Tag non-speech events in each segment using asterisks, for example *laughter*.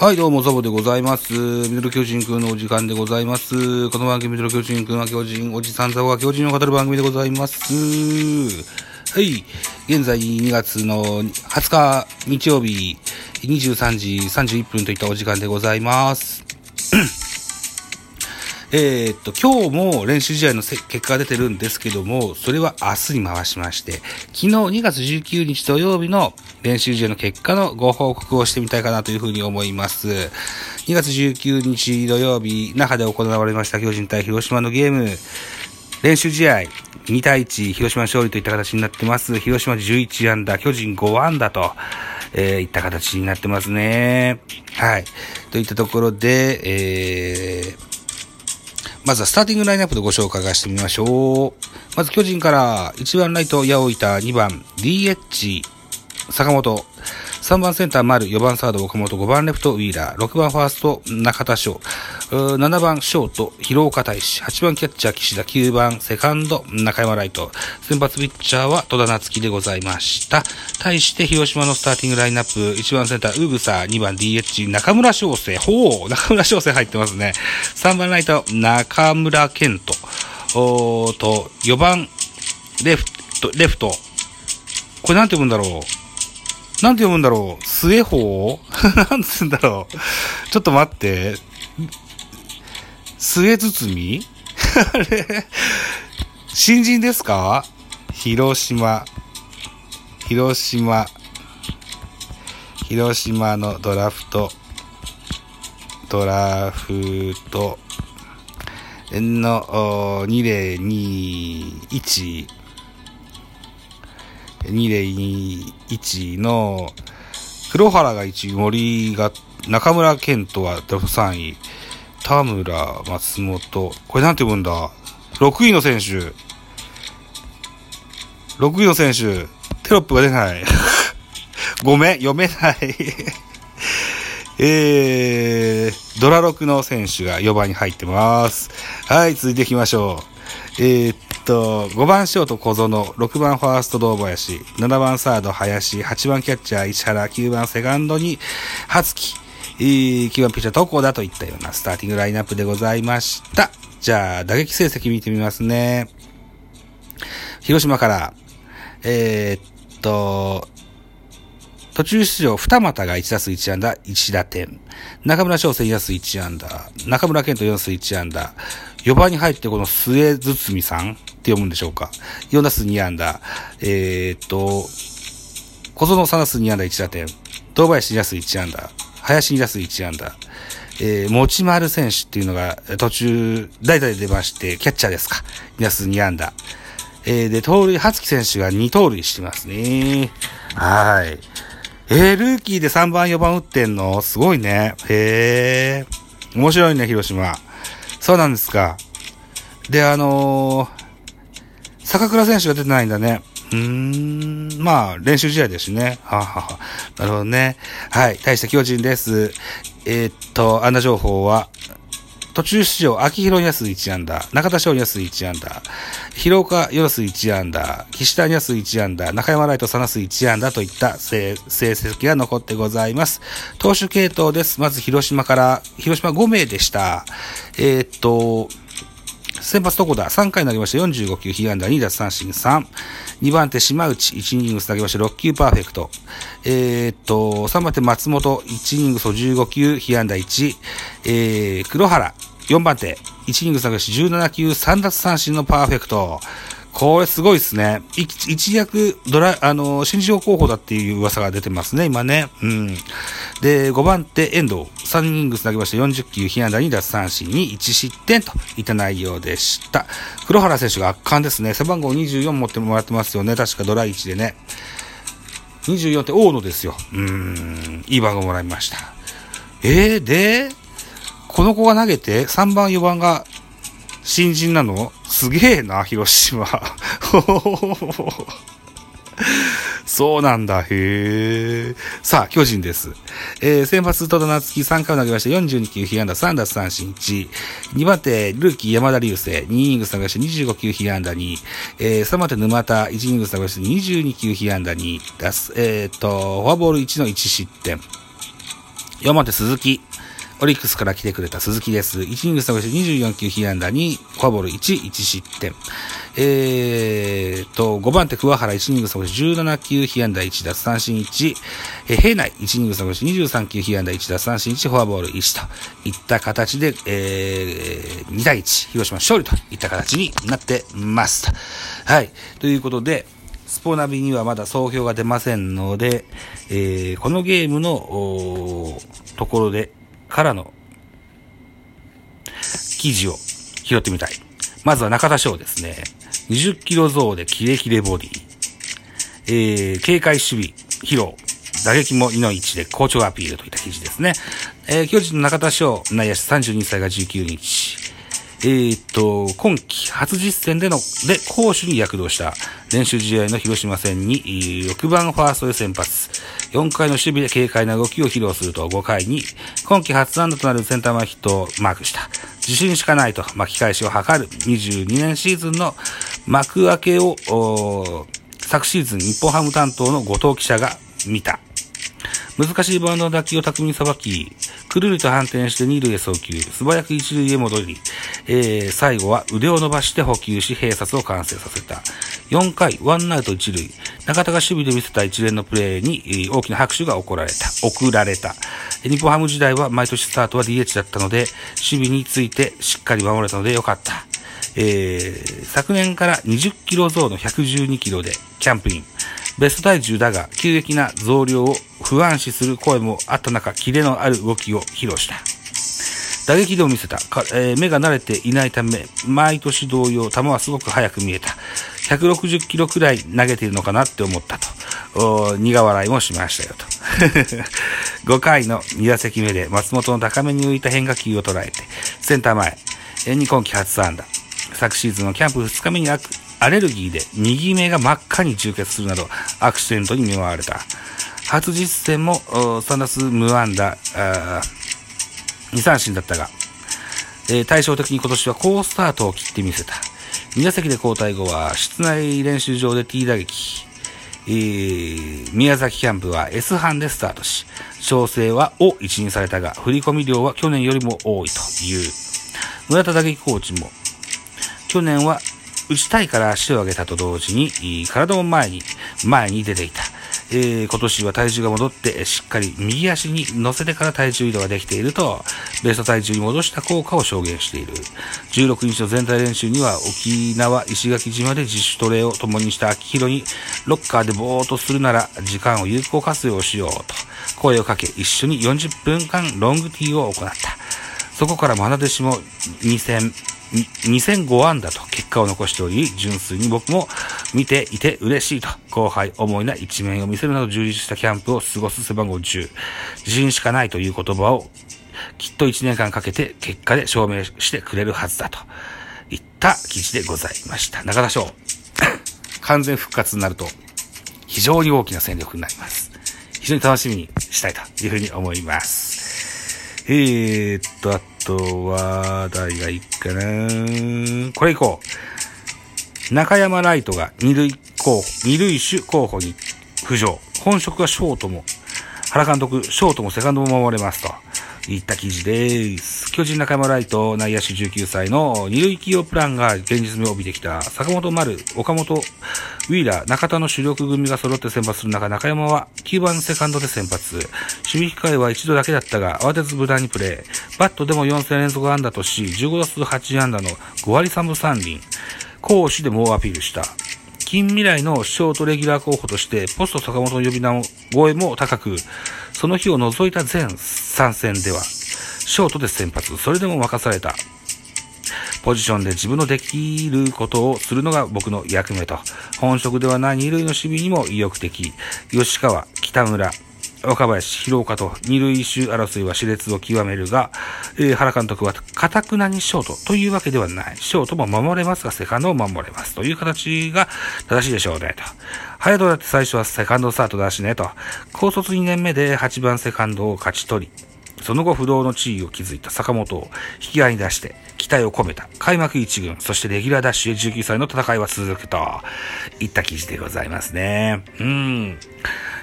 はい、どうも、ザボでございます。ミドル巨人くんのお時間でございます。この番組、ミドル巨人くんは巨人、おじさんザボが巨人を語る番組でございます。はい、現在2月の20日日曜日、23時31分といったお時間でございます。えーっと、今日も練習試合の結果が出てるんですけども、それは明日に回しまして、昨日2月19日土曜日の練習試合の結果のご報告をしてみたいかなというふうに思います。2月19日土曜日、那覇で行われました巨人対広島のゲーム、練習試合、2対1、広島勝利といった形になってます。広島11安打、巨人5安打と、えーいった形になってますね。はい。といったところで、えー、まずはスターティングラインナップでご紹介してみましょう。まず巨人から1番ライト、八百板、2番 DH、坂本、3番センター丸、4番サード岡本、5番レフトウィーラー、6番ファースト中田翔、7番ショート広岡大志、8番キャッチャー岸田、9番セカンド中山ライト、先発ピッチャーは戸田夏樹でございました。対して広島のスターティングラインナップ、1番センターウグサ、2番 DH 中村翔成、ほう、中村翔成入ってますね。3番ライト中村健人、おと、4番レフト、レフト、これなんて読むんだろう。なんて読むんだろう？末法 *laughs* なんつうんだろう？ちょっと待って。末包み？*laughs* あれ？新人ですか？広島。広島。広島のドラフト。ドラフトの2021 2021の黒原が1位、森が、中村健人は3位、田村、松本、これなんて読むんだ ?6 位の選手。6位の選手、テロップが出ない。*laughs* ごめん、読めない。*laughs* えー、ドラ6の選手が4番に入ってます。はい、続いていきましょう。えー、と、5番ショート小園、6番ファースト堂林、7番サード林、8番キャッチャー石原、9番セカンドに初木、えー9番ピッチャー床田といったようなスターティングラインナップでございました。じゃあ、打撃成績見てみますね。広島から、えーっと、途中出場、二股が1打数1安打、1打点。中村翔成2打数1安打。中村健人4打数1安打。4番に入ってこの末包さんって読むんでしょうか。4打数2安打。えーっと、小園3打数2安打1打点。堂林2打数1安打。林2打数1安打。えー、持丸選手っていうのが途中、代打で出まして、キャッチャーですか。2打数2安打。えー、で、盗塁、初木選手が2盗塁してますね。はい。えー、ルーキーで3番、4番打ってんの？すごいね。へえ。面白いね、広島。そうなんですか。で、あのー、坂倉選手が出てないんだね。うーん、まあ、練習試合ですしね。は、はは、なるほどね。はい、大した巨人です。えーっと、あんな情報は、途中出場、秋広安1アンダー、中田翔安1アンダー、広岡安1アンダー、岸田安1アンダー、中山ライト3安1アンダーといった成成績が残ってございます。投手系統です。まず広島から、広島5名でした。えーっと、先発床田、3回投げまして45球、被安打2奪三振3。2番手島内、1イニングス投げまして6球パーフェクト。えーっと、3番手松本、1イニングス15球、被安打1。えー、黒原、4番手、1イニングス投げまして17球、3奪三振のパーフェクト。これすごいですね。一躍ドラ、あの、新人候補だっていう噂が出てますね、今ね。うん。で、5番手、遠藤。3イニングス投げまして40球、被安打2奪三振に1失点といった内容でした。黒原選手が圧巻ですね。背番号24持ってもらってますよね。確かドラ1でね。24って大野ですよ。うーん、いい番号もらいました。えー、で、この子が投げて、3番、4番が新人なの？すげえな、広島。*laughs* そうなんだ、へえ。さあ、巨人です。えー、先発、戸田夏樹3回を投げまして、42球、被安打3奪三振1。2番手、ルーキー、山田流星、2イニング投げまして、25球、被安打2。えー、3番手、沼田、1イニング投げまして、22球、被安打2。出す、えー、っと、フォアボール1の1失点。4番手、鈴木。オリックスから来てくれた鈴木です。1イニングス投げし24球被安打に、フォアボール1、1失点。えーと、5番手桑原1イニングス投げし17球被安打1、奪三振1。えー、平内1イニングス投げし23球被安打1、奪三振1、フォアボール1といった形で、えー、2対1、広島勝利といった形になってます。はい。ということで、スポナビにはまだ総評が出ませんので、えー、このゲームの、おところで、からの記事を拾ってみたい。まずは中田翔ですね。20キロ増でキレキレボディ。えー、警戒守備、疲労、打撃も2の1で好調アピールといった記事ですね。えー、巨人の中田翔、内野手32歳が19日。えー、っと、今季初実戦での、で、攻守に躍動した練習試合の広島戦に、6番ファーストで先発。4回の守備で軽快な動きを披露すると5回に、今季初安打となるセンター前ヒットをマークした。自信しかないと巻き返しを図る22年シーズンの幕開けを、昨シーズン日本ハム担当の後藤記者が見た。難しいバウンドの打球を巧みにさばき、くるりと反転して二塁へ送球、素早く一塁へ戻り、えー、最後は腕を伸ばして補給し、併殺を完成させた。4回、ワンアウト一塁、中田が守備で見せた一連のプレーに大きな拍手が送られた。送られた。日本ハム時代は毎年スタートは DH だったので、守備についてしっかり守れたのでよかった。えー、昨年から20キロ増の112キロでキャンプイン。ベスト体重だが、急激な増量を不安視する声もあった中、キレのある動きを披露した。打撃でも見せた。えー、目が慣れていないため、毎年同様、球はすごく速く見えた。160キロくらい投げているのかなって思ったと。苦笑いもしましたよと。*laughs* 5回の2打席目で松本の高めに浮いた変化球を捉えて、センター前、えー、今季初安打。昨シーズンのキャンプ2日目にアアレルギーで右目が真っ赤に充血するなどアクシデントに見舞われた。初実戦も3打数無安打、2三振だったが、えー、対照的に今年は好スタートを切ってみせた。2打席で交代後は室内練習場で T 打撃。えー、宮崎キャンプは S 班でスタートし、調整はを一任されたが、振り込み量は去年よりも多いという。村田打撃コーチも、去年は打ちたいから足を上げたと同時に、体も前に、前に出ていた。えー、今年は体重が戻って、しっかり右足に乗せてから体重移動ができていると、ベスト体重に戻した効果を証言している。16日の全体練習には、沖縄、石垣島で自主トレを共にした秋広に、ロッカーでぼーっとするなら、時間を有効活用しようと、声をかけ、一緒に40分間ロングティーを行った。そこから愛弟子も2000、2005安打と結果を残しており、純粋に僕も見ていて嬉しいと、後輩思いな一面を見せるなど充実したキャンプを過ごす背番号10。自信しかないという言葉をきっと1年間かけて結果で証明してくれるはずだといった記事でございました。中田翔。完全復活になると非常に大きな戦力になります。非常に楽しみにしたいというふうに思います。えー、っと、あとは、誰がいいかなこれいこう。中山ライトが二塁候補、二塁手候補に浮上。本職はショートも、原監督、ショートもセカンドも守れますと。いった記事です。巨人中山ライト内野手19歳の二塁起用プランが現実味を帯びてきた坂本丸、岡本、ウィーラー、中田の主力組が揃って先発する中、中山は9番セカンドで先発。守備機会は一度だけだったが、慌てず無駄にプレー。バットでも4戦連続安打とし、15打数8安打の5割3分3厘。攻守で猛アピールした。近未来のショートレギュラー候補として、ポスト坂本の呼び名声も高く、その日を除いた全3戦では、ショートで先発、それでも任された。ポジションで自分のできることをするのが僕の役目と。本職ではない二塁の守備にも意欲的。吉川、北村、若林、広岡と二塁一周争いは熾烈を極めるが、えー、原監督は、かたくなにショートというわけではない。ショートも守れますが、セカンドも守れます。という形が正しいでしょうね、と。早戸だって最初はセカンドスタートだしね、と。高卒2年目で8番セカンドを勝ち取り、その後不動の地位を築いた坂本を引き合いに出して期待を込めた開幕一軍、そしてレギュラーダッシュへ19歳の戦いは続くといった記事でございますね。うん。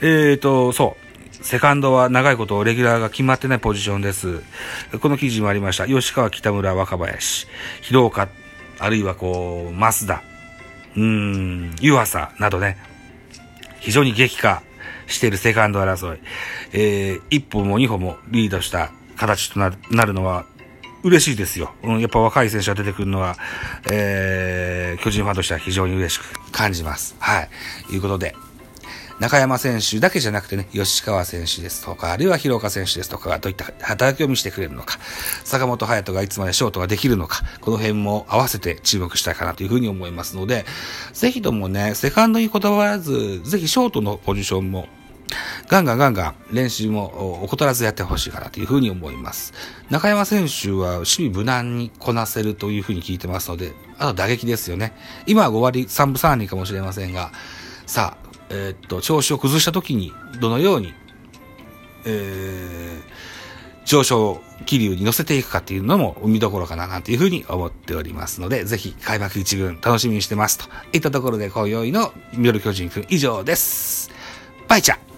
えーと、そう。セカンドは長いことレギュラーが決まってないポジションです。この記事もありました。吉川、北村、若林、広岡、あるいはこう、増田、うーん、湯浅などね、非常に激化しているセカンド争い。えー、一歩も二歩もリードした形となるのは、嬉しいですよ。うん、やっぱ若い選手が出てくるのは、えー、巨人ファンとしては非常に嬉しく感じます。はい。いうことで、中山選手だけじゃなくてね、吉川選手ですとか、あるいは広岡選手ですとかがどういった働きを見せてくれるのか、坂本隼人がいつまでショートができるのか、この辺も合わせて注目したいかなというふうに思いますので、ぜひともね、セカンドにこだわらず、ぜひショートのポジションもガンガンガンガン練習も怠らずやってほしいかなというふうに思います。中山選手は守備無難にこなせるというふうに聞いてますので、あと打撃ですよね。今は5割3分3厘かもしれませんが、さあ、えー、っと、調子を崩した時に、どのように、えー、上昇気流に乗せていくかっていうのも見どころかななんていうふうに思っておりますので、ぜひ開幕一軍楽しみにしてますといったところで今宵のミドル巨人くん以上です。バイチャ